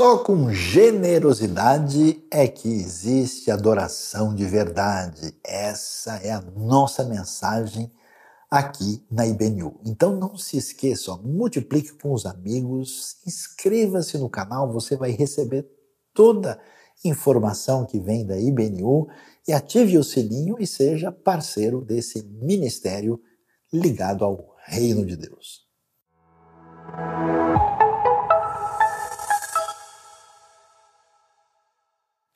Só com generosidade é que existe adoração de verdade. Essa é a nossa mensagem aqui na IBNU. Então não se esqueça, multiplique com os amigos, inscreva-se no canal, você vai receber toda informação que vem da IBNU e ative o sininho e seja parceiro desse ministério ligado ao reino de Deus.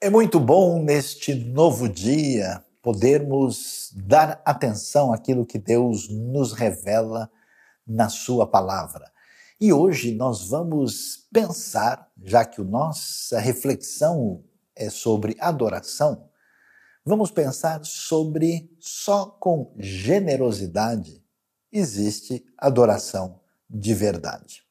É muito bom neste novo dia podermos dar atenção àquilo que Deus nos revela na Sua palavra. E hoje nós vamos pensar, já que a nossa reflexão é sobre adoração, vamos pensar sobre só com generosidade existe adoração de verdade.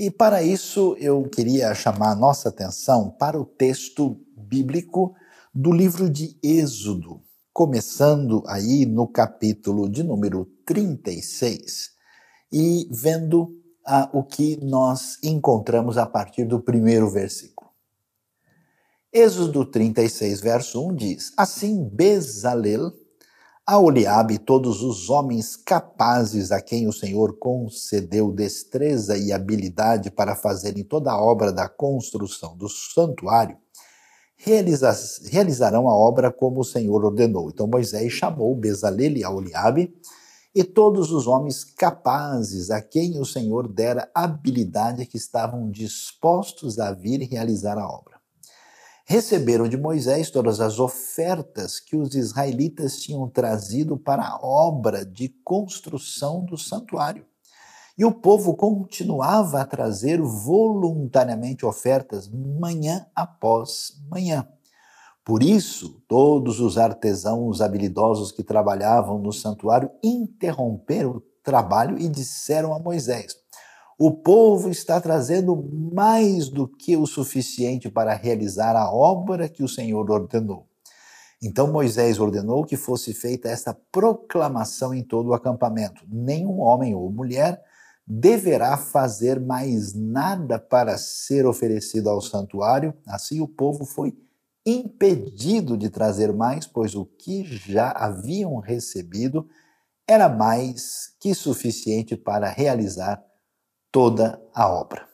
E para isso eu queria chamar a nossa atenção para o texto bíblico do livro de Êxodo, começando aí no capítulo de número 36 e vendo ah, o que nós encontramos a partir do primeiro versículo. Êxodo 36, verso 1 diz: Assim Bezalel, a Oliabe todos os homens capazes a quem o Senhor concedeu destreza e habilidade para fazerem toda a obra da construção do santuário, realizarão a obra como o Senhor ordenou. Então Moisés chamou Bezalel e Oliabe e todos os homens capazes a quem o Senhor dera habilidade que estavam dispostos a vir realizar a obra receberam de Moisés todas as ofertas que os israelitas tinham trazido para a obra de construção do santuário. E o povo continuava a trazer voluntariamente ofertas manhã após manhã. Por isso, todos os artesãos habilidosos que trabalhavam no santuário interromperam o trabalho e disseram a Moisés: o povo está trazendo mais do que o suficiente para realizar a obra que o Senhor ordenou. Então Moisés ordenou que fosse feita esta proclamação em todo o acampamento: nenhum homem ou mulher deverá fazer mais nada para ser oferecido ao santuário. Assim o povo foi impedido de trazer mais, pois o que já haviam recebido era mais que suficiente para realizar toda a obra.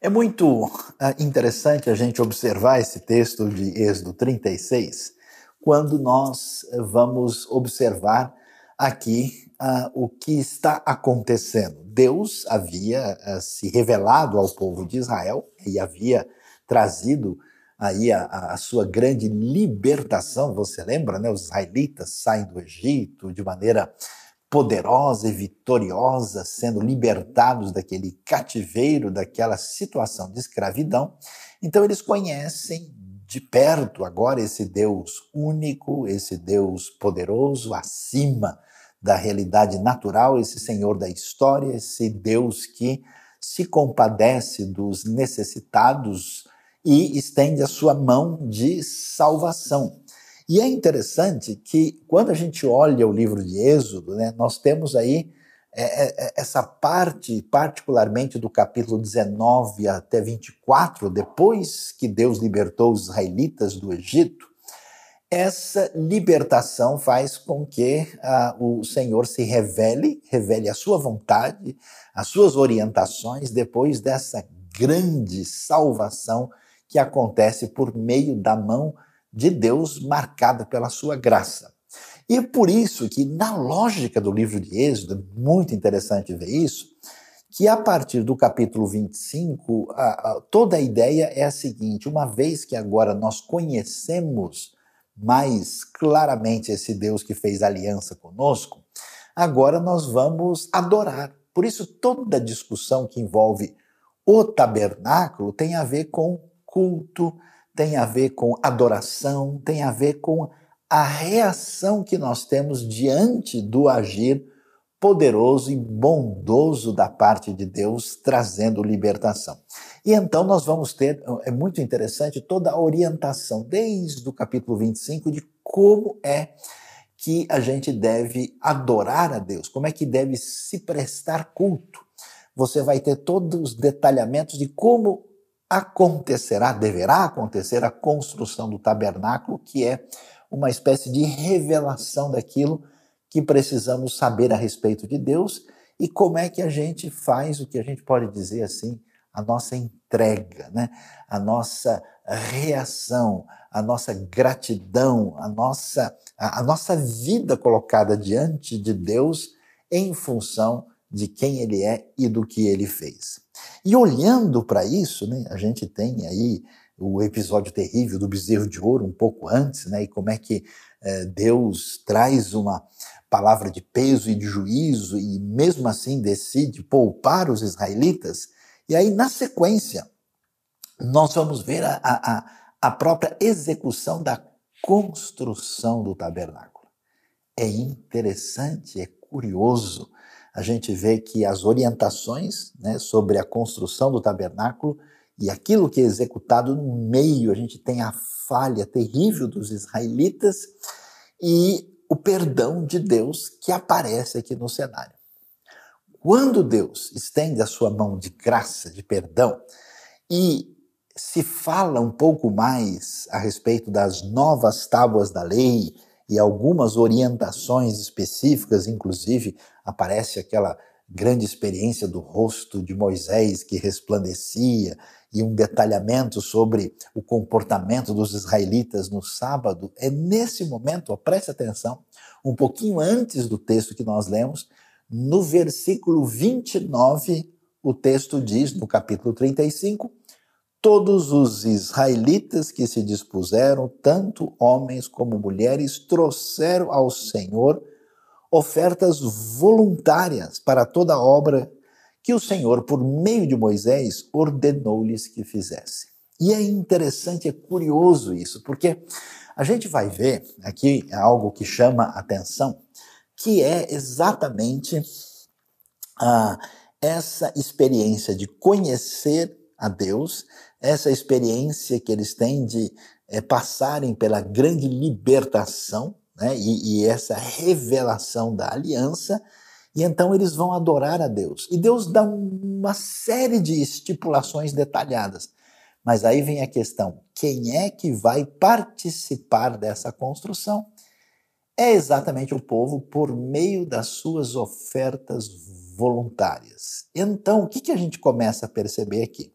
É muito ah, interessante a gente observar esse texto de Êxodo 36, quando nós vamos observar aqui uh, o que está acontecendo. Deus havia uh, se revelado ao povo de Israel e havia trazido aí a, a, sua grande libertação. Você lembra, né? Os israelitas saem do Egito de maneira poderosa e vitoriosa, sendo libertados daquele cativeiro, daquela situação de escravidão. Então eles conhecem de perto agora esse Deus único, esse Deus poderoso, acima da realidade natural, esse Senhor da história, esse Deus que se compadece dos necessitados e estende a sua mão de salvação. E é interessante que quando a gente olha o livro de Êxodo, né, nós temos aí é, é, é essa parte, particularmente do capítulo 19 até 24, depois que Deus libertou os israelitas do Egito, essa libertação faz com que uh, o Senhor se revele, revele a sua vontade, as suas orientações, depois dessa grande salvação que acontece por meio da mão de Deus marcada pela sua graça. E é por isso que, na lógica do livro de Êxodo, é muito interessante ver isso, que a partir do capítulo 25, a, a, toda a ideia é a seguinte: uma vez que agora nós conhecemos mais claramente esse Deus que fez aliança conosco, agora nós vamos adorar. Por isso, toda discussão que envolve o tabernáculo tem a ver com culto, tem a ver com adoração, tem a ver com a reação que nós temos diante do agir poderoso e bondoso da parte de Deus, trazendo libertação. E então nós vamos ter, é muito interessante, toda a orientação, desde o capítulo 25, de como é que a gente deve adorar a Deus, como é que deve se prestar culto. Você vai ter todos os detalhamentos de como acontecerá, deverá acontecer a construção do tabernáculo, que é uma espécie de revelação daquilo que precisamos saber a respeito de Deus e como é que a gente faz o que a gente pode dizer assim, a nossa entrega, né? a nossa reação, a nossa gratidão, a nossa, a, a nossa vida colocada diante de Deus em função de quem Ele é e do que Ele fez. E olhando para isso, né, a gente tem aí o episódio terrível do bezerro de ouro um pouco antes, né, e como é que é, Deus traz uma palavra de peso e de juízo e mesmo assim decide poupar os israelitas. E aí, na sequência, nós vamos ver a, a, a própria execução da construção do tabernáculo. É interessante, é curioso a gente vê que as orientações né, sobre a construção do tabernáculo e aquilo que é executado no meio, a gente tem a falha terrível dos israelitas e o perdão de Deus que aparece aqui no cenário. Quando Deus estende a sua mão de graça, de perdão, e se fala um pouco mais a respeito das novas tábuas da lei e algumas orientações específicas, inclusive aparece aquela grande experiência do rosto de Moisés que resplandecia e um detalhamento sobre o comportamento dos israelitas no sábado. É nesse momento, ó, preste atenção, um pouquinho antes do texto que nós lemos, no versículo 29, o texto diz, no capítulo 35, todos os israelitas que se dispuseram, tanto homens como mulheres, trouxeram ao Senhor ofertas voluntárias para toda a obra que o Senhor, por meio de Moisés, ordenou-lhes que fizessem. E é interessante, é curioso isso, porque a gente vai ver aqui algo que chama atenção, que é exatamente ah, essa experiência de conhecer a Deus, essa experiência que eles têm de é, passarem pela grande libertação né, e, e essa revelação da aliança, e então eles vão adorar a Deus. E Deus dá uma série de estipulações detalhadas. Mas aí vem a questão: quem é que vai participar dessa construção? É exatamente o povo por meio das suas ofertas voluntárias. Então, o que, que a gente começa a perceber aqui?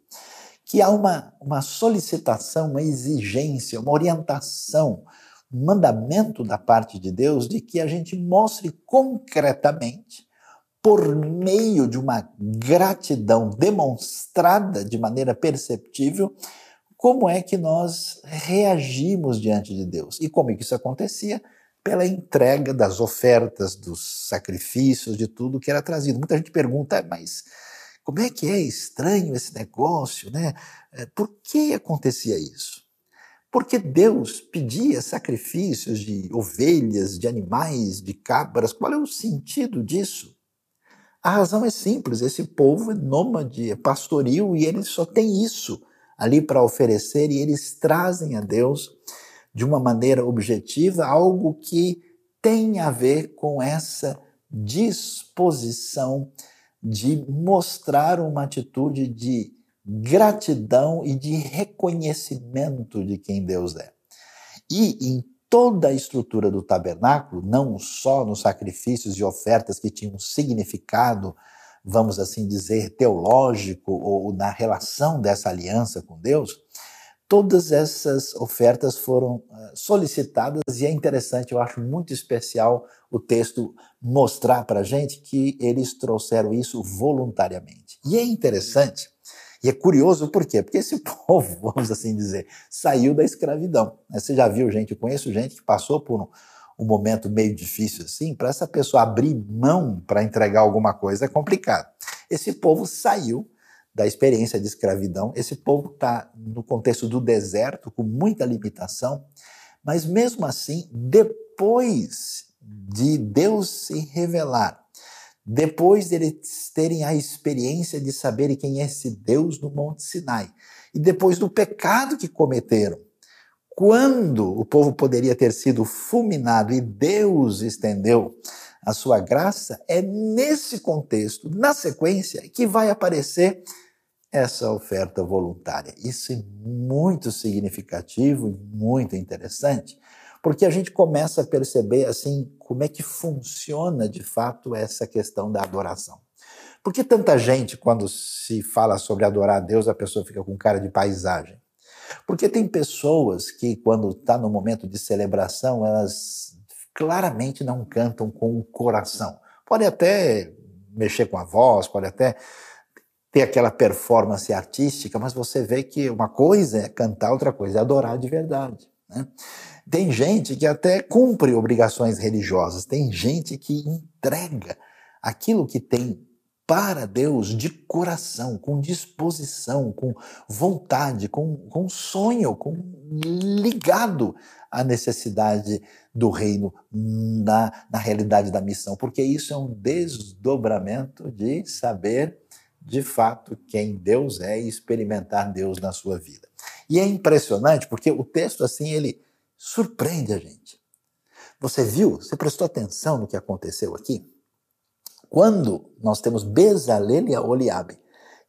Que há uma, uma solicitação, uma exigência, uma orientação mandamento da parte de Deus de que a gente mostre concretamente, por meio de uma gratidão demonstrada de maneira perceptível, como é que nós reagimos diante de Deus. E como é que isso acontecia? Pela entrega das ofertas, dos sacrifícios, de tudo que era trazido. Muita gente pergunta, mas como é que é estranho esse negócio, né? É, por que acontecia isso? Porque Deus pedia sacrifícios de ovelhas, de animais, de cabras. Qual é o sentido disso? A razão é simples: esse povo é nômade, é pastoril e eles só têm isso ali para oferecer e eles trazem a Deus de uma maneira objetiva algo que tem a ver com essa disposição de mostrar uma atitude de gratidão e de reconhecimento de quem Deus é. E em toda a estrutura do tabernáculo, não só nos sacrifícios e ofertas que tinham significado, vamos assim dizer, teológico ou na relação dessa aliança com Deus, todas essas ofertas foram eh, solicitadas e é interessante, eu acho muito especial o texto mostrar para a gente que eles trouxeram isso voluntariamente. E é interessante e é curioso por quê? Porque esse povo, vamos assim dizer, saiu da escravidão. Né? Você já viu gente, eu conheço gente que passou por um, um momento meio difícil assim, para essa pessoa abrir mão para entregar alguma coisa é complicado. Esse povo saiu da experiência de escravidão, esse povo está no contexto do deserto, com muita limitação, mas mesmo assim, depois de Deus se revelar depois deles terem a experiência de saberem quem é esse Deus no Monte Sinai, e depois do pecado que cometeram, quando o povo poderia ter sido fulminado e Deus estendeu a sua graça, é nesse contexto, na sequência, que vai aparecer essa oferta voluntária. Isso é muito significativo e muito interessante, porque a gente começa a perceber assim como é que funciona de fato essa questão da adoração. Por que tanta gente, quando se fala sobre adorar a Deus, a pessoa fica com cara de paisagem? Porque tem pessoas que, quando está no momento de celebração, elas claramente não cantam com o coração. Pode até mexer com a voz, pode até ter aquela performance artística, mas você vê que uma coisa é cantar, outra coisa é adorar de verdade. Né? Tem gente que até cumpre obrigações religiosas, tem gente que entrega aquilo que tem para Deus de coração, com disposição, com vontade, com, com sonho, com ligado à necessidade do reino na, na realidade da missão, porque isso é um desdobramento de saber de fato quem Deus é e experimentar Deus na sua vida. E é impressionante porque o texto assim ele surpreende a gente. Você viu? Você prestou atenção no que aconteceu aqui? Quando nós temos Bezalel e Oliabe,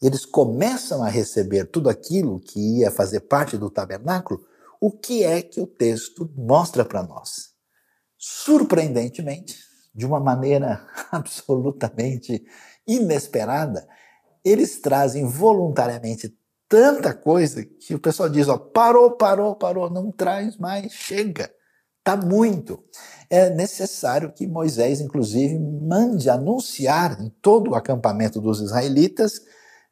eles começam a receber tudo aquilo que ia fazer parte do tabernáculo, o que é que o texto mostra para nós? Surpreendentemente, de uma maneira absolutamente inesperada, eles trazem voluntariamente tanta coisa que o pessoal diz, ó, parou, parou, parou, não traz mais, chega. Tá muito. É necessário que Moisés, inclusive, mande anunciar em todo o acampamento dos israelitas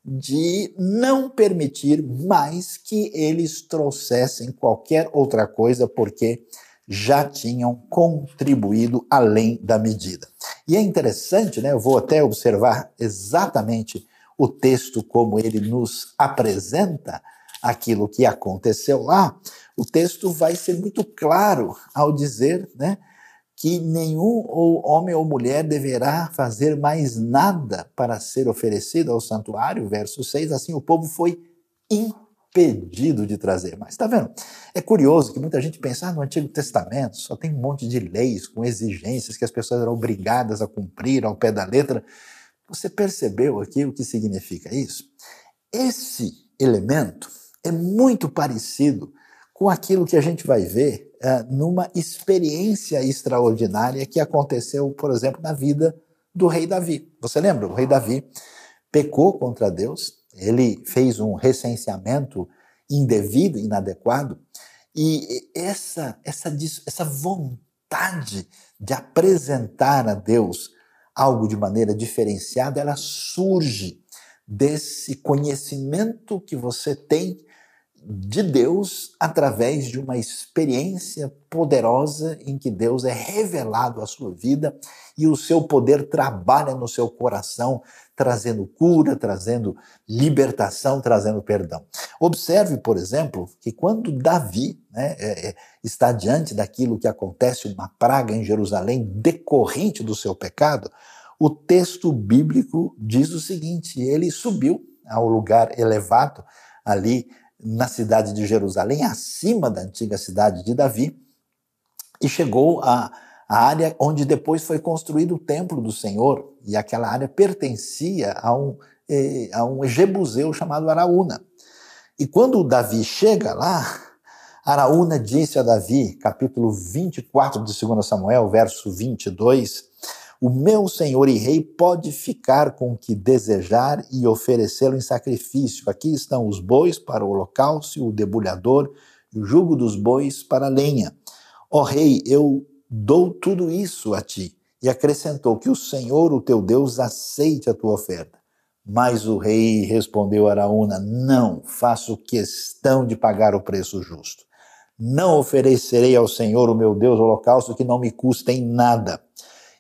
de não permitir mais que eles trouxessem qualquer outra coisa, porque já tinham contribuído além da medida. E é interessante, né? Eu vou até observar exatamente o texto como ele nos apresenta aquilo que aconteceu lá, o texto vai ser muito claro ao dizer, né, que nenhum homem ou mulher deverá fazer mais nada para ser oferecido ao santuário, verso 6, assim o povo foi impedido de trazer mais. Está vendo? É curioso que muita gente pensa, ah, no Antigo Testamento só tem um monte de leis com exigências que as pessoas eram obrigadas a cumprir ao pé da letra. Você percebeu aqui o que significa isso? Esse elemento é muito parecido com aquilo que a gente vai ver uh, numa experiência extraordinária que aconteceu, por exemplo, na vida do rei Davi. Você lembra? O rei Davi pecou contra Deus, ele fez um recenseamento indevido, inadequado, e essa, essa, essa vontade de apresentar a Deus algo de maneira diferenciada, ela surge desse conhecimento que você tem de Deus através de uma experiência poderosa em que Deus é revelado à sua vida e o seu poder trabalha no seu coração, trazendo cura, trazendo libertação, trazendo perdão. Observe, por exemplo, que quando Davi né, é, é está diante daquilo que acontece, uma praga em Jerusalém decorrente do seu pecado, o texto bíblico diz o seguinte: ele subiu ao lugar elevado ali na cidade de Jerusalém, acima da antiga cidade de Davi, e chegou à, área onde depois foi construído o templo do Senhor, e aquela área pertencia a um, eh, a um jebuseu chamado Araúna. E quando Davi chega lá, Araúna disse a Davi, capítulo 24 de 2 Samuel, verso 22, o meu senhor e rei pode ficar com o que desejar e oferecê-lo em sacrifício. Aqui estão os bois para o holocausto, o debulhador e o jugo dos bois para a lenha. Ó rei, eu dou tudo isso a ti. E acrescentou que o Senhor, o teu Deus, aceite a tua oferta. Mas o rei respondeu a Araúna: Não, faço questão de pagar o preço justo. Não oferecerei ao Senhor, o meu Deus, holocausto que não me custa em nada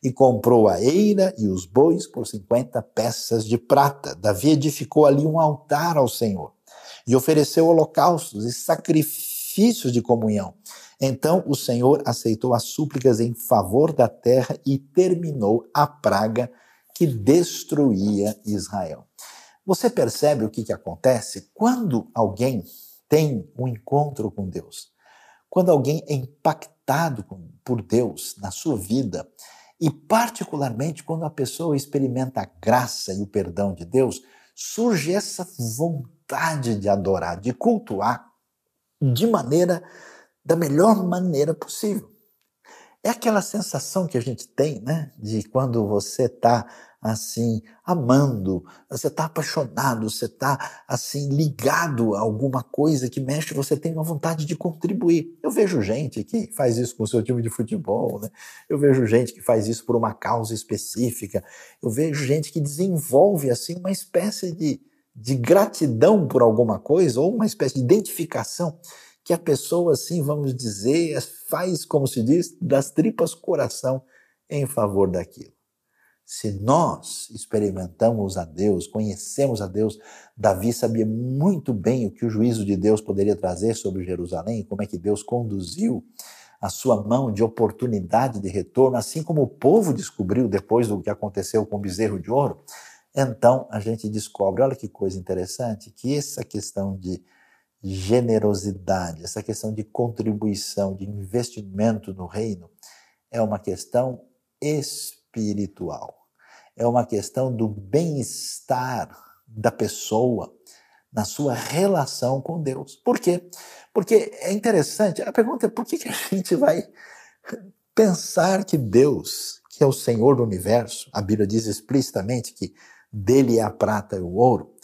e comprou a eira e os bois por 50 peças de prata. Davi edificou ali um altar ao Senhor e ofereceu holocaustos e sacrifícios de comunhão. Então o Senhor aceitou as súplicas em favor da terra e terminou a praga que destruía Israel. Você percebe o que, que acontece quando alguém tem um encontro com Deus? Quando alguém é impactado por Deus na sua vida, e, particularmente, quando a pessoa experimenta a graça e o perdão de Deus, surge essa vontade de adorar, de cultuar de maneira da melhor maneira possível. É aquela sensação que a gente tem, né, de quando você está assim amando, você está apaixonado, você está assim ligado a alguma coisa que mexe, você tem uma vontade de contribuir. Eu vejo gente que faz isso com o seu time de futebol, né? Eu vejo gente que faz isso por uma causa específica. Eu vejo gente que desenvolve assim uma espécie de, de gratidão por alguma coisa ou uma espécie de identificação que a pessoa, assim, vamos dizer, faz, como se diz, das tripas coração em favor daquilo. Se nós experimentamos a Deus, conhecemos a Deus, Davi sabia muito bem o que o juízo de Deus poderia trazer sobre Jerusalém, como é que Deus conduziu a sua mão de oportunidade de retorno, assim como o povo descobriu depois do que aconteceu com o bezerro de ouro. Então a gente descobre, olha que coisa interessante, que essa questão de generosidade, essa questão de contribuição, de investimento no reino, é uma questão espiritual. É uma questão do bem-estar da pessoa na sua relação com Deus. Por quê? Porque é interessante, a pergunta é por que, a gente vai pensar que Deus, que é o Senhor do universo, a Bíblia diz explicitamente que dele é a prata e o ouro,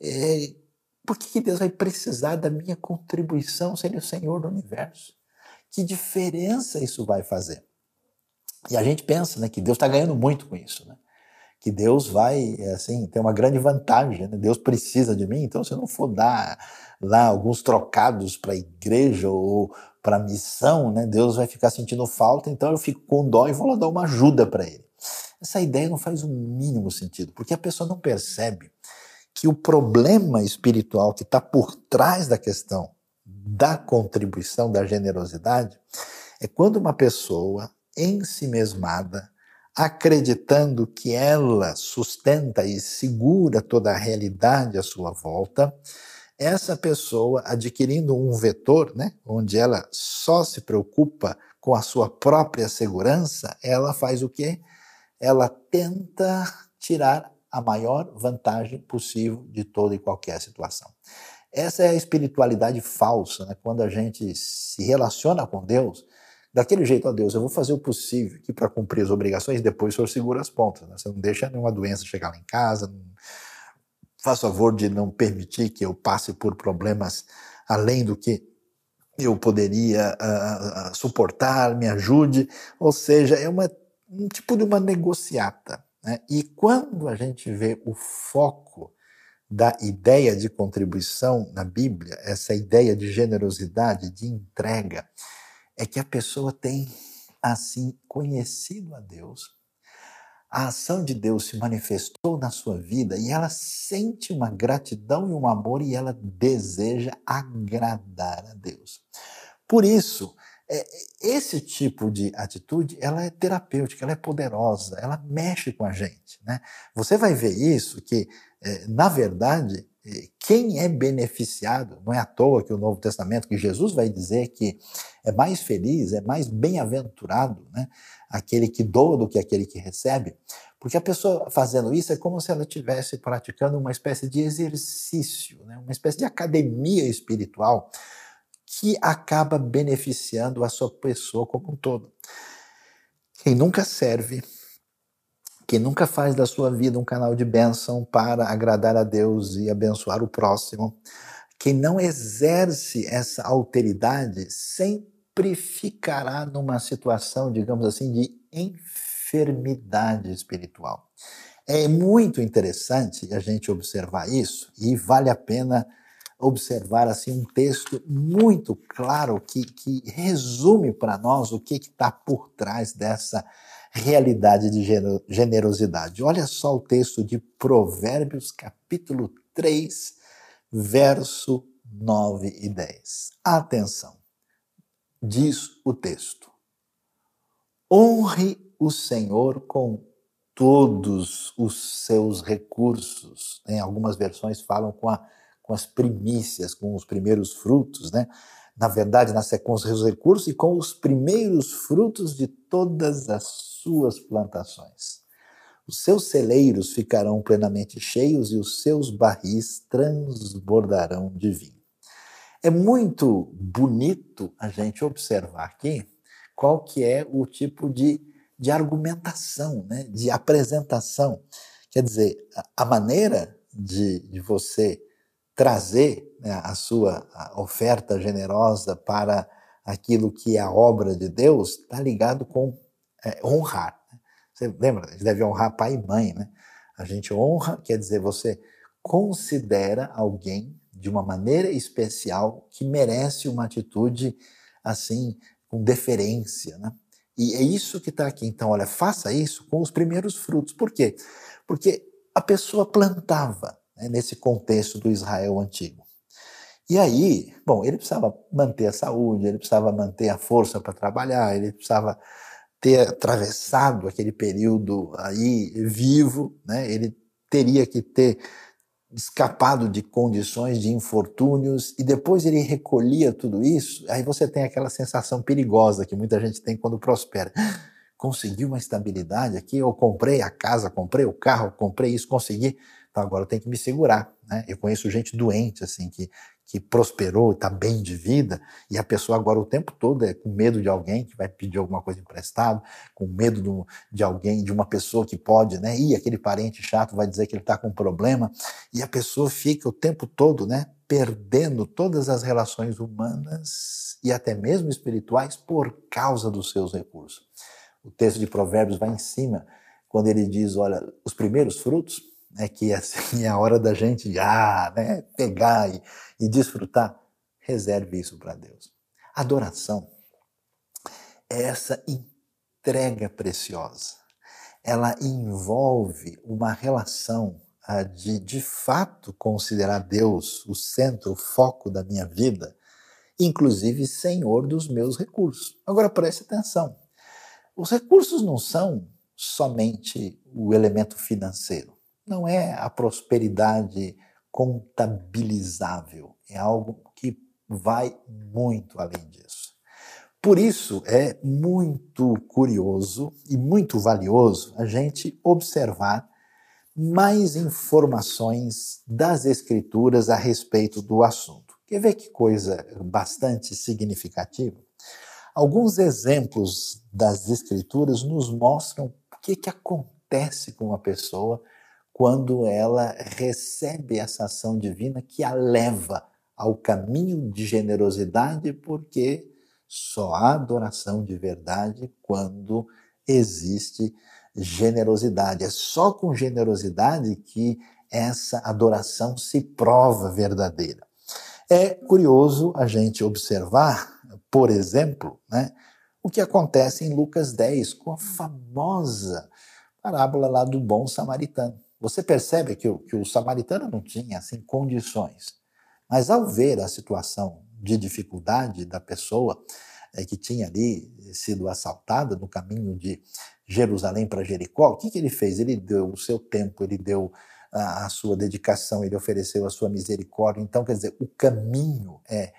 é, por que, que Deus vai precisar da minha contribuição se Ele é o Senhor do universo? Que diferença isso vai fazer? E a gente pensa né, que Deus está ganhando muito com isso, né? Que Deus vai assim ter uma grande vantagem. Né? Deus precisa de mim, então se eu não for dar lá alguns trocados para a igreja ou para a missão, né, Deus vai ficar sentindo falta, então eu fico com dó e vou lá dar uma ajuda para ele. Essa ideia não faz o mínimo sentido, porque a pessoa não percebe que o problema espiritual que está por trás da questão da contribuição, da generosidade, é quando uma pessoa em si mesmada, acreditando que ela sustenta e segura toda a realidade à sua volta, essa pessoa adquirindo um vetor, né, onde ela só se preocupa com a sua própria segurança, ela faz o quê? Ela tenta tirar a maior vantagem possível de toda e qualquer situação. Essa é a espiritualidade falsa, né? quando a gente se relaciona com Deus, daquele jeito, ó Deus, eu vou fazer o possível aqui para cumprir as obrigações, depois o Senhor segura as pontas. Né? Você não deixa nenhuma doença chegar lá em casa, não... faz favor de não permitir que eu passe por problemas além do que eu poderia uh, suportar, me ajude. Ou seja, é uma, um tipo de uma negociata. Né? E quando a gente vê o foco da ideia de contribuição na Bíblia, essa ideia de generosidade, de entrega, é que a pessoa tem, assim, conhecido a Deus, a ação de Deus se manifestou na sua vida e ela sente uma gratidão e um amor e ela deseja agradar a Deus. Por isso, é, esse tipo de atitude, ela é terapêutica, ela é poderosa, ela mexe com a gente, né? Você vai ver isso que, é, na verdade, é, quem é beneficiado, não é à toa que o Novo Testamento, que Jesus vai dizer que é mais feliz, é mais bem-aventurado, né? Aquele que doa do que aquele que recebe, porque a pessoa fazendo isso é como se ela estivesse praticando uma espécie de exercício, né? uma espécie de academia espiritual, que acaba beneficiando a sua pessoa como um todo. Quem nunca serve, quem nunca faz da sua vida um canal de bênção para agradar a Deus e abençoar o próximo, quem não exerce essa alteridade sempre ficará numa situação, digamos assim, de enfermidade espiritual. É muito interessante a gente observar isso e vale a pena observar assim um texto muito claro que, que resume para nós o que está por trás dessa realidade de generosidade. Olha só o texto de Provérbios, capítulo 3, verso 9 e 10. Atenção, diz o texto: honre o Senhor com todos os seus recursos. Em algumas versões falam com a com as primícias, com os primeiros frutos, né? Na verdade, na com os recursos e com os primeiros frutos de todas as suas plantações. os seus celeiros ficarão plenamente cheios e os seus barris transbordarão de vinho. É muito bonito a gente observar aqui qual que é o tipo de, de argumentação, né, de apresentação. Quer dizer, a, a maneira de, de você trazer né, a sua oferta generosa para aquilo que é a obra de Deus está ligado com é, honrar. Você lembra? A gente deve honrar pai e mãe, né? A gente honra, quer dizer, você considera alguém de uma maneira especial que merece uma atitude assim, com deferência, né? E é isso que está aqui. Então, olha, faça isso com os primeiros frutos. Por quê? Porque a pessoa plantava né, nesse contexto do Israel antigo. E aí, bom, ele precisava manter a saúde, ele precisava manter a força para trabalhar, ele precisava ter atravessado aquele período aí vivo, né? ele teria que ter escapado de condições de infortúnios e depois ele recolhia tudo isso, aí você tem aquela sensação perigosa que muita gente tem quando prospera. Consegui uma estabilidade aqui, eu comprei a casa, comprei o carro, comprei isso, consegui. Então agora eu tenho que me segurar. Né? Eu conheço gente doente, assim, que que prosperou, está bem de vida, e a pessoa agora o tempo todo é com medo de alguém que vai pedir alguma coisa emprestado, com medo do, de alguém, de uma pessoa que pode, né? E aquele parente chato vai dizer que ele está com um problema, e a pessoa fica o tempo todo, né? Perdendo todas as relações humanas e até mesmo espirituais por causa dos seus recursos. O texto de Provérbios vai em cima, quando ele diz: olha, os primeiros frutos né, que assim é a hora da gente ah, né, pegar e, e desfrutar, reserve isso para Deus. Adoração é essa entrega preciosa. Ela envolve uma relação ah, de de fato considerar Deus o centro, o foco da minha vida, inclusive Senhor dos meus recursos. Agora preste atenção. Os recursos não são somente o elemento financeiro não é a prosperidade contabilizável, é algo que vai muito além disso. Por isso é muito curioso e muito valioso a gente observar mais informações das Escrituras a respeito do assunto. Quer ver que coisa bastante significativa? Alguns exemplos das Escrituras nos mostram o que, que acontece com uma pessoa quando ela recebe essa ação divina que a leva ao caminho de generosidade, porque só há adoração de verdade quando existe generosidade. É só com generosidade que essa adoração se prova verdadeira. É curioso a gente observar, por exemplo, né, o que acontece em Lucas 10 com a famosa parábola lá do bom samaritano. Você percebe que o, que o samaritano não tinha assim condições, mas ao ver a situação de dificuldade da pessoa é, que tinha ali sido assaltada no caminho de Jerusalém para Jericó, o que, que ele fez? Ele deu o seu tempo, ele deu a, a sua dedicação, ele ofereceu a sua misericórdia. Então, quer dizer, o caminho é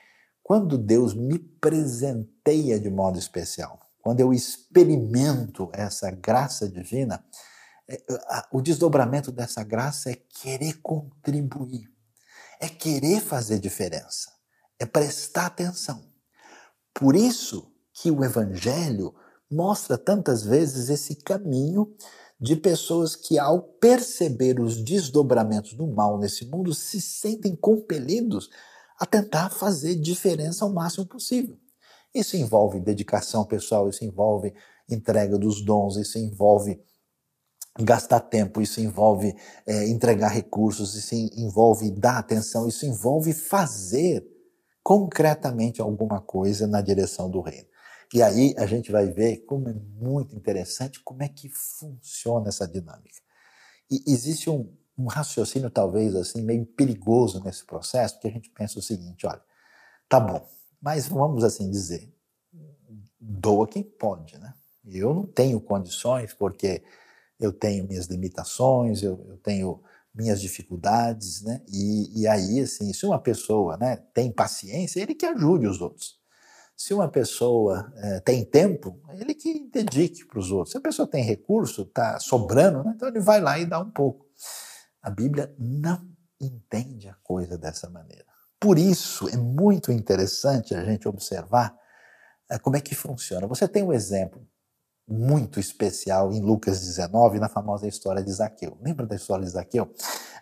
quando Deus me presenteia de modo especial, quando eu experimento essa graça divina, o desdobramento dessa graça é querer contribuir, é querer fazer diferença, é prestar atenção. Por isso que o Evangelho mostra tantas vezes esse caminho de pessoas que, ao perceber os desdobramentos do mal nesse mundo, se sentem compelidos a tentar fazer diferença ao máximo possível. Isso envolve dedicação pessoal, isso envolve entrega dos dons, isso envolve gastar tempo, isso envolve é, entregar recursos, isso envolve dar atenção, isso envolve fazer concretamente alguma coisa na direção do reino. E aí a gente vai ver como é muito interessante como é que funciona essa dinâmica. E existe um, um raciocínio talvez assim meio perigoso nesse processo, porque a gente pensa o seguinte, olha, tá bom, mas vamos assim dizer, doa quem pode, né? Eu não tenho condições porque eu tenho minhas limitações, eu, eu tenho minhas dificuldades, né? E, e, aí, assim, se uma pessoa né, tem paciência, ele que ajude os outros. Se uma pessoa é, tem tempo, ele que dedique para os outros. Se a pessoa tem recurso, está sobrando, né? então ele vai lá e dá um pouco. A Bíblia não entende a coisa dessa maneira. Por isso é muito interessante a gente observar é, como é que funciona. Você tem um exemplo muito especial em Lucas 19, na famosa história de Zaqueu. Lembra da história de Zaqueu?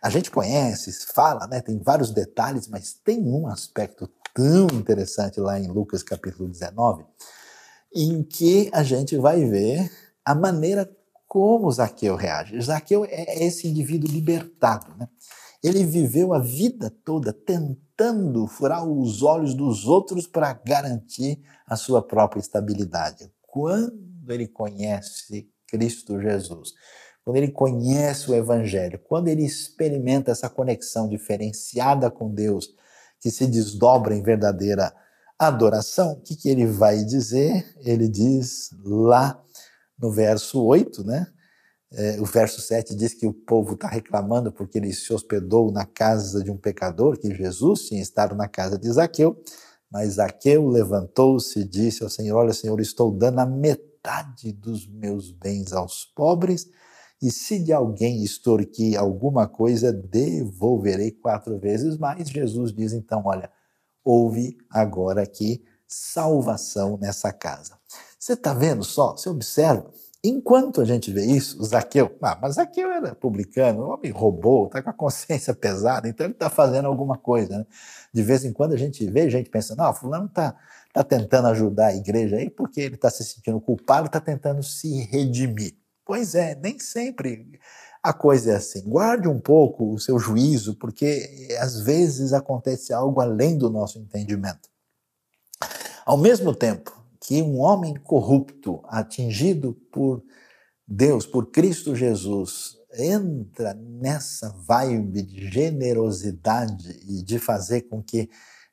A gente conhece, fala, né, tem vários detalhes, mas tem um aspecto tão interessante lá em Lucas capítulo 19, em que a gente vai ver a maneira como Zaqueu reage. Zaqueu é esse indivíduo libertado, né? Ele viveu a vida toda tentando furar os olhos dos outros para garantir a sua própria estabilidade. Quando ele conhece Cristo Jesus, quando ele conhece o Evangelho, quando ele experimenta essa conexão diferenciada com Deus, que se desdobra em verdadeira adoração, o que, que ele vai dizer? Ele diz lá no verso 8, né? É, o verso 7 diz que o povo está reclamando porque ele se hospedou na casa de um pecador, que Jesus tinha estado na casa de Zaqueu. Mas Zaqueu levantou-se e disse ao Senhor: Olha, Senhor, estou dando a metade dos meus bens aos pobres, e se de alguém extorquir alguma coisa, devolverei quatro vezes mais. Jesus diz então: Olha, houve agora aqui salvação nessa casa. Você está vendo só? Você observa Enquanto a gente vê isso, Zaqueu, ah, mas Zaqueu era publicano, o homem roubou, está com a consciência pesada, então ele está fazendo alguma coisa. Né? De vez em quando a gente vê gente pensando, não, fulano está tá tentando ajudar a igreja aí porque ele está se sentindo culpado, está tentando se redimir. Pois é, nem sempre a coisa é assim. Guarde um pouco o seu juízo, porque às vezes acontece algo além do nosso entendimento. Ao mesmo tempo, que um homem corrupto, atingido por Deus, por Cristo Jesus, entra nessa vibe de generosidade e de fazer com que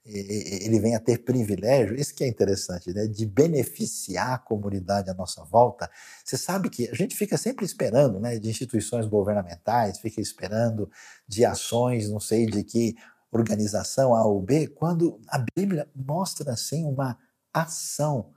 ele venha a ter privilégio, isso que é interessante, né? de beneficiar a comunidade à nossa volta. Você sabe que a gente fica sempre esperando né? de instituições governamentais, fica esperando de ações, não sei de que organização A ou B, quando a Bíblia mostra assim uma ação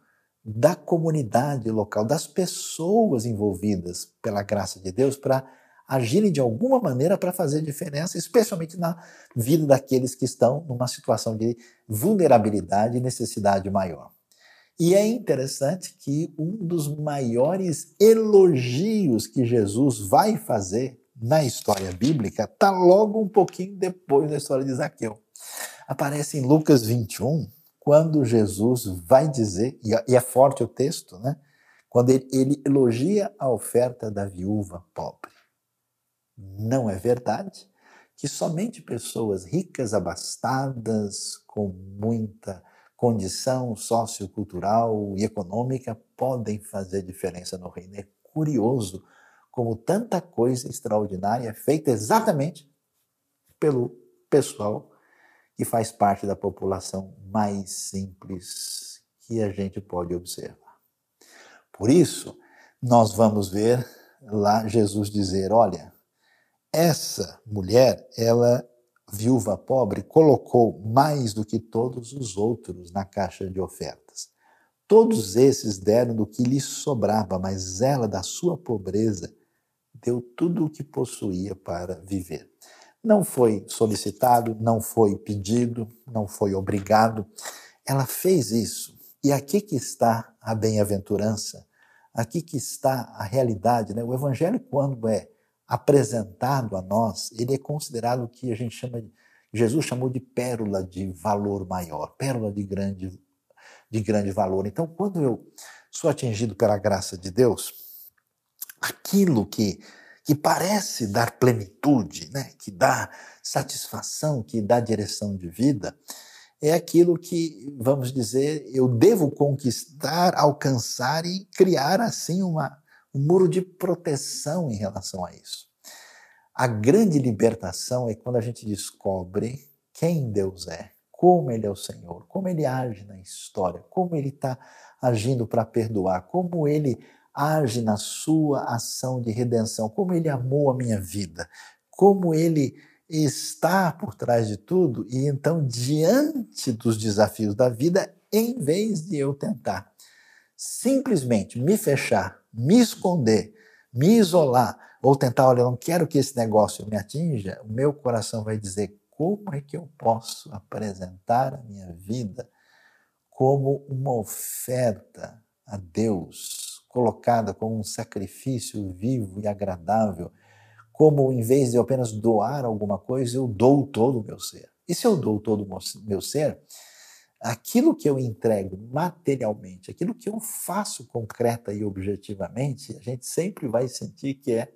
da comunidade local, das pessoas envolvidas pela graça de Deus para agirem de alguma maneira para fazer diferença, especialmente na vida daqueles que estão numa situação de vulnerabilidade e necessidade maior. E é interessante que um dos maiores elogios que Jesus vai fazer na história bíblica está logo um pouquinho depois da história de Zaqueu. Aparece em Lucas 21, quando Jesus vai dizer, e é forte o texto, né? Quando ele, ele elogia a oferta da viúva pobre. Não é verdade que somente pessoas ricas, abastadas, com muita condição sociocultural e econômica podem fazer diferença no reino. É curioso como tanta coisa extraordinária é feita exatamente pelo pessoal que faz parte da população mais simples que a gente pode observar. Por isso, nós vamos ver lá Jesus dizer: olha, essa mulher, ela, viúva pobre, colocou mais do que todos os outros na caixa de ofertas. Todos esses deram do que lhes sobrava, mas ela, da sua pobreza, deu tudo o que possuía para viver. Não foi solicitado, não foi pedido, não foi obrigado. Ela fez isso. E aqui que está a bem-aventurança, aqui que está a realidade. Né? O Evangelho, quando é apresentado a nós, ele é considerado o que a gente chama de, Jesus chamou de pérola de valor maior, pérola de grande, de grande valor. Então, quando eu sou atingido pela graça de Deus, aquilo que que parece dar plenitude, né? que dá satisfação, que dá direção de vida, é aquilo que, vamos dizer, eu devo conquistar, alcançar e criar assim uma, um muro de proteção em relação a isso. A grande libertação é quando a gente descobre quem Deus é, como Ele é o Senhor, como Ele age na história, como Ele está agindo para perdoar, como Ele age na sua ação de redenção, como ele amou a minha vida, como ele está por trás de tudo, e então, diante dos desafios da vida, em vez de eu tentar simplesmente me fechar, me esconder, me isolar, ou tentar, olha, eu não quero que esse negócio me atinja, o meu coração vai dizer: como é que eu posso apresentar a minha vida como uma oferta a Deus, colocada como um sacrifício vivo e agradável? como em vez de eu apenas doar alguma coisa, eu dou todo o meu ser. E se eu dou todo o meu ser, aquilo que eu entrego materialmente, aquilo que eu faço concreta e objetivamente, a gente sempre vai sentir que é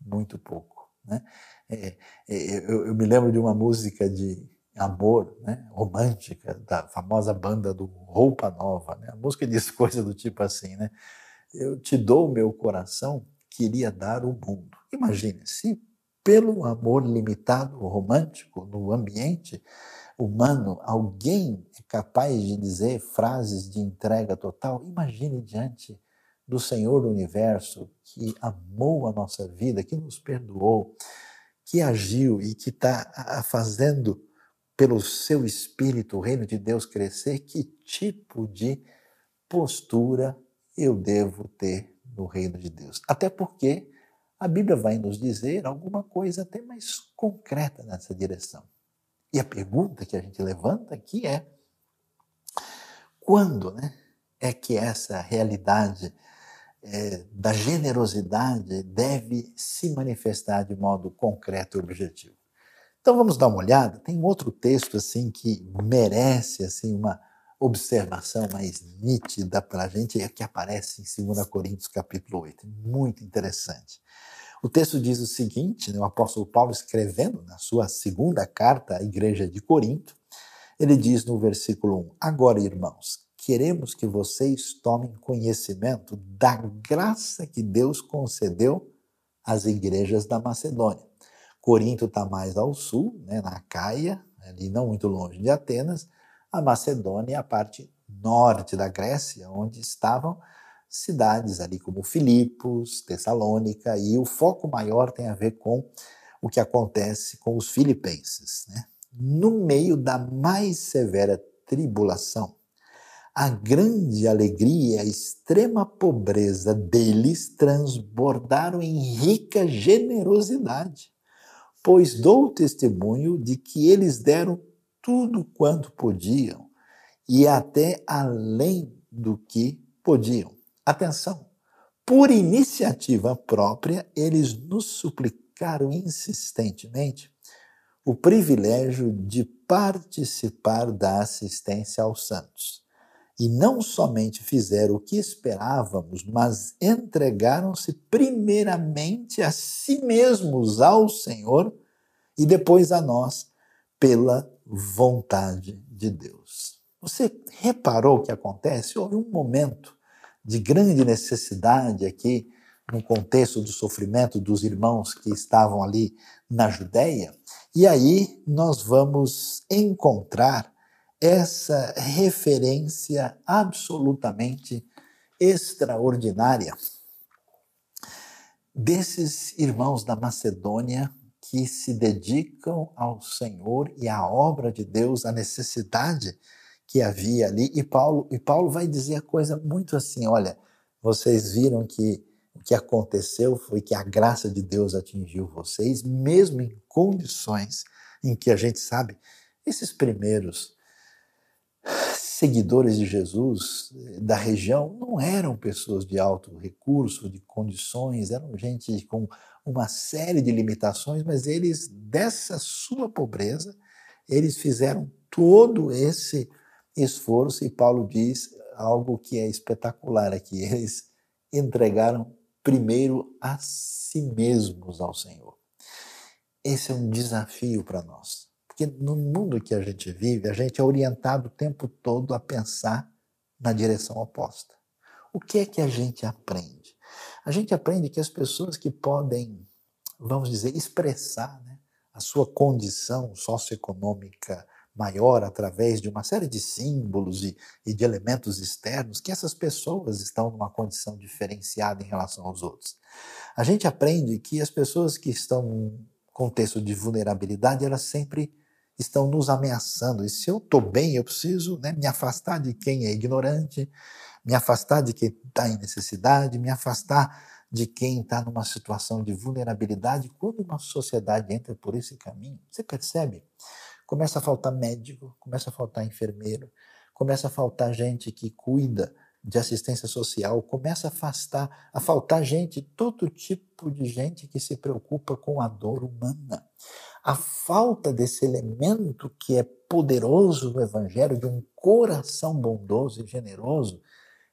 muito pouco. Né? É, é, eu, eu, me lembro de uma música de amor né, romântica da famosa banda do Roupa Nova. Né? A música diz coisa do tipo assim, né? Eu te dou o meu coração, queria dar o mundo. Imagine, se pelo amor limitado, romântico, no ambiente humano, alguém é capaz de dizer frases de entrega total, imagine diante do Senhor do universo que amou a nossa vida, que nos perdoou, que agiu e que está fazendo pelo seu espírito o reino de Deus crescer, que tipo de postura eu devo ter no reino de Deus? Até porque a Bíblia vai nos dizer alguma coisa até mais concreta nessa direção. E a pergunta que a gente levanta aqui é: quando né, é que essa realidade é, da generosidade deve se manifestar de modo concreto e objetivo? Então vamos dar uma olhada. Tem outro texto assim que merece assim uma observação mais nítida para a gente, é que aparece em 2 Coríntios capítulo 8. Muito interessante. O texto diz o seguinte, né, o apóstolo Paulo escrevendo na sua segunda carta à igreja de Corinto, ele diz no versículo 1, Agora, irmãos, queremos que vocês tomem conhecimento da graça que Deus concedeu às igrejas da Macedônia. Corinto está mais ao sul, né, na Caia, ali não muito longe de Atenas, a Macedônia é a parte norte da Grécia, onde estavam cidades ali como Filipos, Tessalônica, e o foco maior tem a ver com o que acontece com os filipenses. Né? No meio da mais severa tribulação, a grande alegria e a extrema pobreza deles transbordaram em rica generosidade, pois dou testemunho de que eles deram tudo quanto podiam e até além do que podiam. Atenção! Por iniciativa própria, eles nos suplicaram insistentemente o privilégio de participar da assistência aos santos. E não somente fizeram o que esperávamos, mas entregaram-se primeiramente a si mesmos ao Senhor e depois a nós pela vontade de Deus. Você reparou o que acontece? Houve um momento de grande necessidade aqui, no contexto do sofrimento dos irmãos que estavam ali na Judéia, e aí nós vamos encontrar essa referência absolutamente extraordinária desses irmãos da Macedônia que se dedicam ao Senhor e à obra de Deus, à necessidade que havia ali. E Paulo, e Paulo vai dizer a coisa muito assim: olha, vocês viram que o que aconteceu foi que a graça de Deus atingiu vocês, mesmo em condições em que a gente sabe, esses primeiros seguidores de Jesus eh, da região não eram pessoas de alto recurso, de condições, eram gente com uma série de limitações, mas eles, dessa sua pobreza, eles fizeram todo esse esforço, e Paulo diz algo que é espetacular aqui: eles entregaram primeiro a si mesmos ao Senhor. Esse é um desafio para nós, porque no mundo que a gente vive, a gente é orientado o tempo todo a pensar na direção oposta. O que é que a gente aprende? A gente aprende que as pessoas que podem, vamos dizer, expressar né, a sua condição socioeconômica maior através de uma série de símbolos e, e, de elementos externos, que essas pessoas estão numa condição diferenciada em relação aos outros. A gente aprende que as pessoas que estão contexto de vulnerabilidade, elas sempre estão nos ameaçando. E se eu estou bem, eu preciso né, me afastar de quem é ignorante, me afastar de quem está em necessidade, me afastar de quem está numa situação de vulnerabilidade. Quando uma sociedade entra por esse caminho, você percebe? Começa a faltar médico, começa a faltar enfermeiro, começa a faltar gente que cuida de assistência social, começa a afastar, a faltar gente, todo tipo de gente que se preocupa com a dor humana. A falta desse elemento que é poderoso no evangelho de um coração bondoso e generoso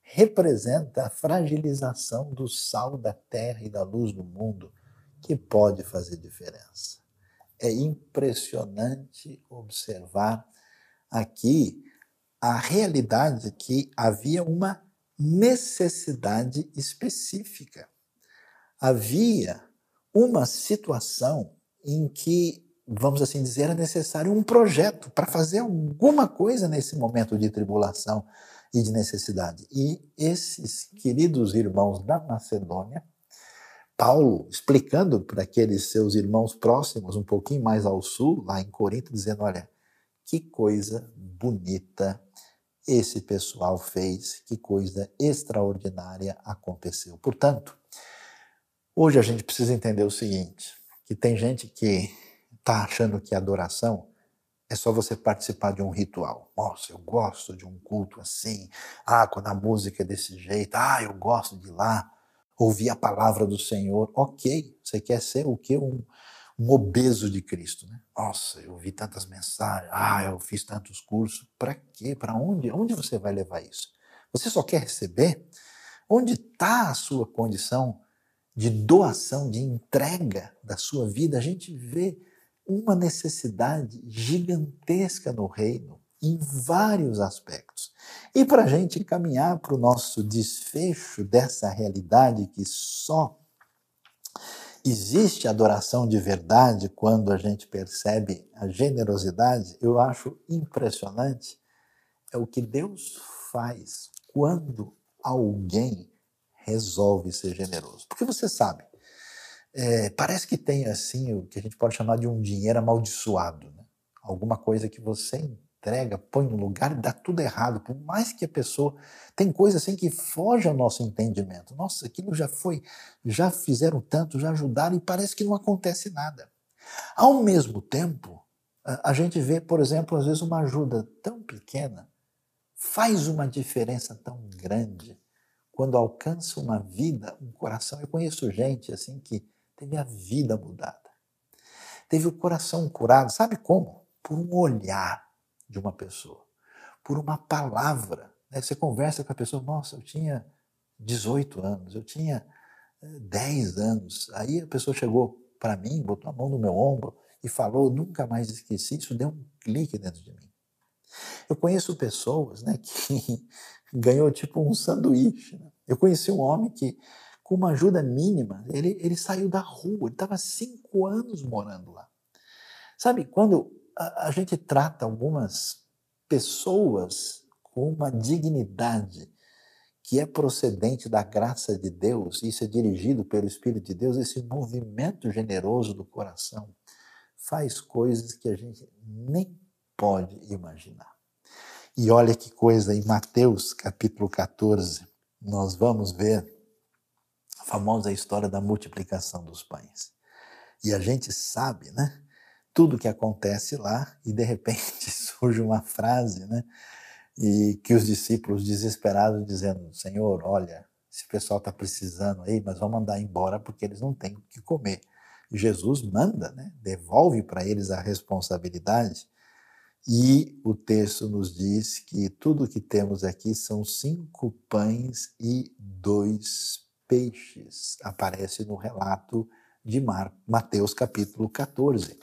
representa a fragilização do sal da terra e da luz do mundo, que pode fazer diferença. É impressionante observar aqui a realidade que havia uma necessidade específica. Havia uma situação em que, vamos assim dizer, era necessário um projeto para fazer alguma coisa nesse momento de tribulação e de necessidade. E esses queridos irmãos da Macedônia, Paulo explicando para aqueles seus irmãos próximos, um pouquinho mais ao sul, lá em Corinto, dizendo: olha, que coisa bonita esse pessoal fez, que coisa extraordinária aconteceu. Portanto, hoje a gente precisa entender o seguinte: que tem gente que está achando que adoração é só você participar de um ritual. Nossa, eu gosto de um culto assim. Ah, quando a música é desse jeito. Ah, eu gosto de lá ouvir a palavra do Senhor. Ok, você quer ser o que? Um, um obeso de Cristo. Né? Nossa, eu vi tantas mensagens, ah, eu fiz tantos cursos. Para quê? Para onde? Onde você vai levar isso? Você só quer receber? Onde está a sua condição de doação, de entrega da sua vida? A gente vê uma necessidade gigantesca no reino, em vários aspectos. E para a gente caminhar para o nosso desfecho dessa realidade que só existe adoração de verdade quando a gente percebe a generosidade, eu acho impressionante é o que Deus faz quando alguém resolve ser generoso. Porque você sabe, é, parece que tem assim o que a gente pode chamar de um dinheiro amaldiçoado, né? alguma coisa que você entrega, põe no lugar e dá tudo errado. Por mais que a pessoa. Tem coisa assim que foge ao nosso entendimento. Nossa, aquilo já foi, já fizeram tanto, já ajudaram e parece que não acontece nada. Ao mesmo tempo, a gente vê, por exemplo, às vezes uma ajuda tão pequena faz uma diferença tão grande quando alcança uma vida, um coração. Eu conheço gente assim que teve a vida mudada, teve o coração curado, sabe como? Por um olhar, de uma pessoa, por uma palavra. Né? Você conversa com a pessoa, nossa, eu tinha 18 anos, eu tinha 10 eh, anos. Aí a pessoa chegou para mim, botou a mão no meu ombro e falou, nunca mais esqueci, isso deu um clique dentro de mim. Eu conheço pessoas né, que ganhou tipo um sanduíche. Né? Eu conheci um homem que, com uma ajuda mínima, ele, ele saiu da rua, ele estava cinco anos morando lá. Sabe, quando a, a gente trata algumas pessoas com uma dignidade que é procedente da graça de Deus, isso é dirigido pelo Espírito de Deus, esse movimento generoso do coração faz coisas que a gente nem pode imaginar. E olha que coisa, em Mateus capítulo 14, nós vamos ver a famosa história da multiplicação dos pães. E a gente sabe, né, tudo que acontece lá e de repente surge uma frase, né? E que os discípulos desesperados dizendo: Senhor, olha, esse pessoal está precisando aí, mas vamos mandar embora porque eles não têm o que comer. E Jesus manda, né? Devolve para eles a responsabilidade. E o texto nos diz que tudo que temos aqui são cinco pães e dois peixes. Aparece no relato de Mar Mateus capítulo 14.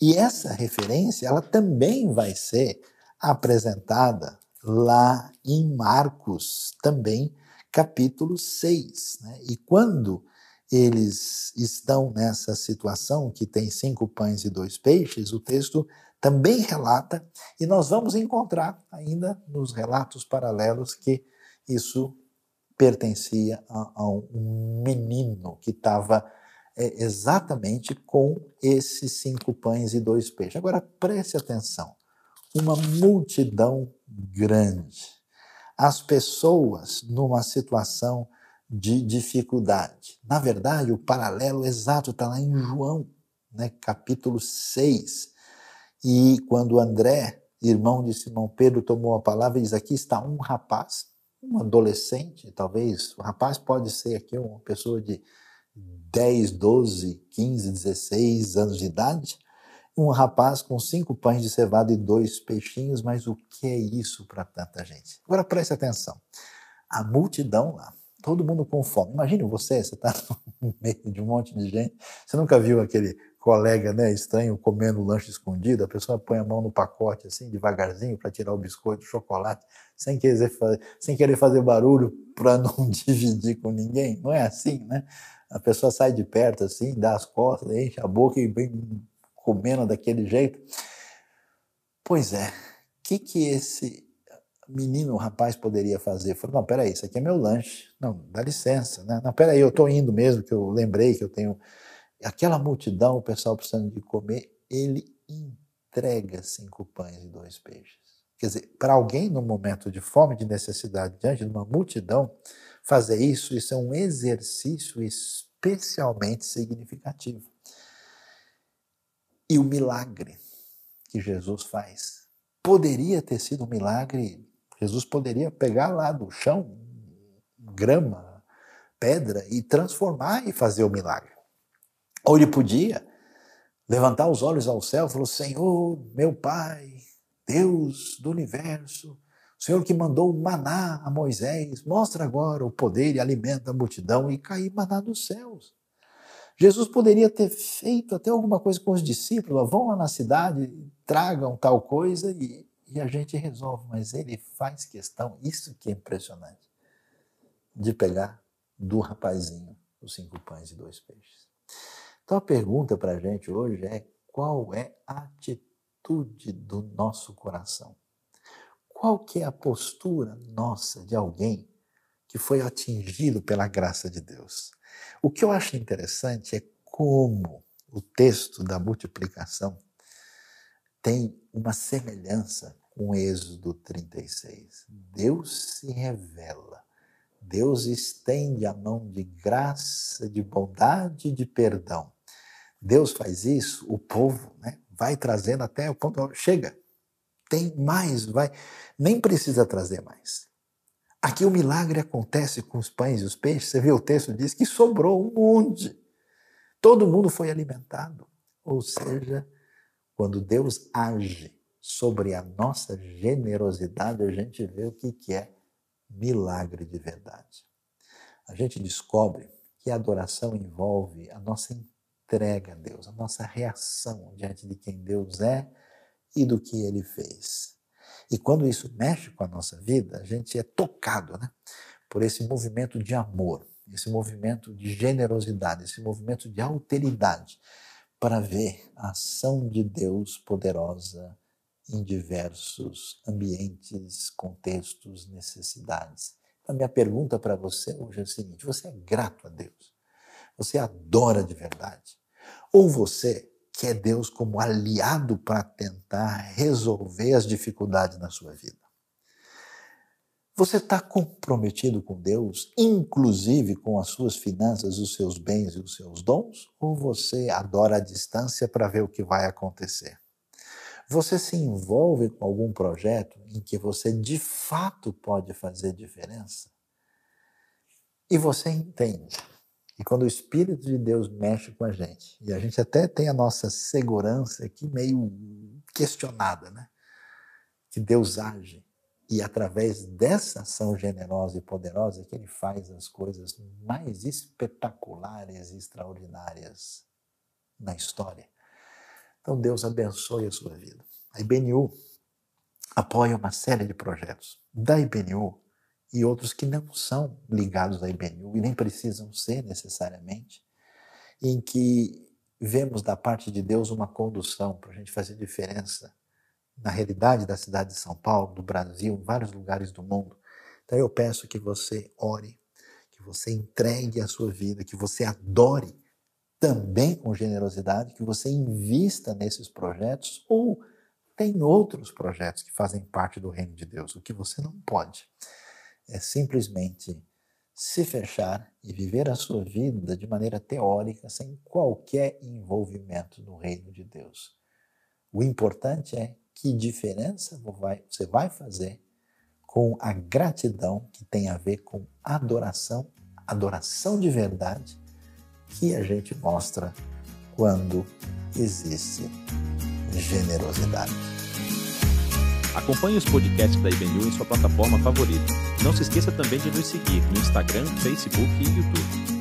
E essa referência, ela também vai ser apresentada lá em Marcos, também capítulo 6. Né? E quando eles estão nessa situação que tem cinco pães e dois peixes, o texto também relata, e nós vamos encontrar ainda nos relatos paralelos que isso pertencia a, a um menino que estava é exatamente com esses cinco pães e dois peixes. Agora preste atenção: uma multidão grande, as pessoas numa situação de dificuldade. Na verdade, o paralelo exato está lá em João, né, capítulo 6. E quando André, irmão de Simão Pedro, tomou a palavra, diz: Aqui está um rapaz, um adolescente, talvez. O rapaz pode ser aqui uma pessoa de 10, 12, 15, 16 anos de idade. Um rapaz com cinco pães de cevada e dois peixinhos, mas o que é isso para tanta gente? Agora preste atenção. A multidão lá, todo mundo com fome. Imagine você, você está no meio de um monte de gente. Você nunca viu aquele colega né, estranho comendo lanche escondido, a pessoa põe a mão no pacote assim, devagarzinho, para tirar o biscoito, o chocolate, sem querer, sem querer fazer barulho para não dividir com ninguém. Não é assim, né? A pessoa sai de perto assim, dá as costas, enche a boca e vem comendo daquele jeito. Pois é, o que, que esse menino, rapaz poderia fazer? Falou, não, peraí, isso aqui é meu lanche. Não, dá licença, né? Não, peraí, eu estou indo mesmo, que eu lembrei que eu tenho aquela multidão, o pessoal precisando de comer, ele entrega cinco pães e dois peixes. Quer dizer, para alguém no momento de fome, de necessidade, diante de uma multidão, fazer isso, isso é um exercício especialmente significativo. E o milagre que Jesus faz poderia ter sido um milagre. Jesus poderia pegar lá do chão grama, pedra e transformar e fazer o milagre. Ou ele podia levantar os olhos ao céu e falar: Senhor, meu Pai, Deus do universo, o Senhor que mandou maná a Moisés, mostra agora o poder e alimenta a multidão e cair maná dos céus. Jesus poderia ter feito até alguma coisa com os discípulos, vão lá na cidade, tragam tal coisa e, e a gente resolve, mas ele faz questão, isso que é impressionante, de pegar do rapazinho os cinco pães e dois peixes. Então a pergunta para a gente hoje é: qual é a atitude do nosso coração? Qual que é a postura nossa de alguém que foi atingido pela graça de Deus? O que eu acho interessante é como o texto da multiplicação tem uma semelhança com Êxodo 36. Deus se revela Deus estende a mão de graça, de bondade de perdão. Deus faz isso, o povo né, vai trazendo até o ponto, chega, tem mais, vai, nem precisa trazer mais. Aqui o milagre acontece com os pães e os peixes, você vê o texto diz que sobrou um monte. Todo mundo foi alimentado. Ou seja, quando Deus age sobre a nossa generosidade, a gente vê o que, que é milagre de verdade. A gente descobre que a adoração envolve a nossa entrega a Deus, a nossa reação diante de quem Deus é e do que ele fez. E quando isso mexe com a nossa vida, a gente é tocado né, por esse movimento de amor, esse movimento de generosidade, esse movimento de alteridade, para ver a ação de Deus poderosa em diversos ambientes, contextos, necessidades. A minha pergunta para você hoje é a seguinte: você é grato a Deus? Você adora de verdade? Ou você quer Deus como aliado para tentar resolver as dificuldades na sua vida? Você está comprometido com Deus, inclusive com as suas finanças, os seus bens e os seus dons? Ou você adora a distância para ver o que vai acontecer? Você se envolve com algum projeto em que você de fato pode fazer diferença? E você entende e quando o Espírito de Deus mexe com a gente, e a gente até tem a nossa segurança aqui meio questionada, né? Que Deus age e através dessa ação generosa e poderosa que ele faz as coisas mais espetaculares e extraordinárias na história. Então Deus abençoe a sua vida. A IBNU apoia uma série de projetos da IBNU e outros que não são ligados à IBNU e nem precisam ser necessariamente, em que vemos da parte de Deus uma condução para a gente fazer diferença na realidade da cidade de São Paulo, do Brasil, em vários lugares do mundo. Então eu peço que você ore, que você entregue a sua vida, que você adore também com generosidade, que você invista nesses projetos ou tem outros projetos que fazem parte do reino de Deus. O que você não pode é simplesmente se fechar e viver a sua vida de maneira teórica, sem qualquer envolvimento no reino de Deus. O importante é que diferença você vai fazer com a gratidão que tem a ver com adoração, adoração de verdade, que a gente mostra quando existe generosidade. Acompanhe os podcasts da IBNU em sua plataforma favorita. Não se esqueça também de nos seguir no Instagram, Facebook e YouTube.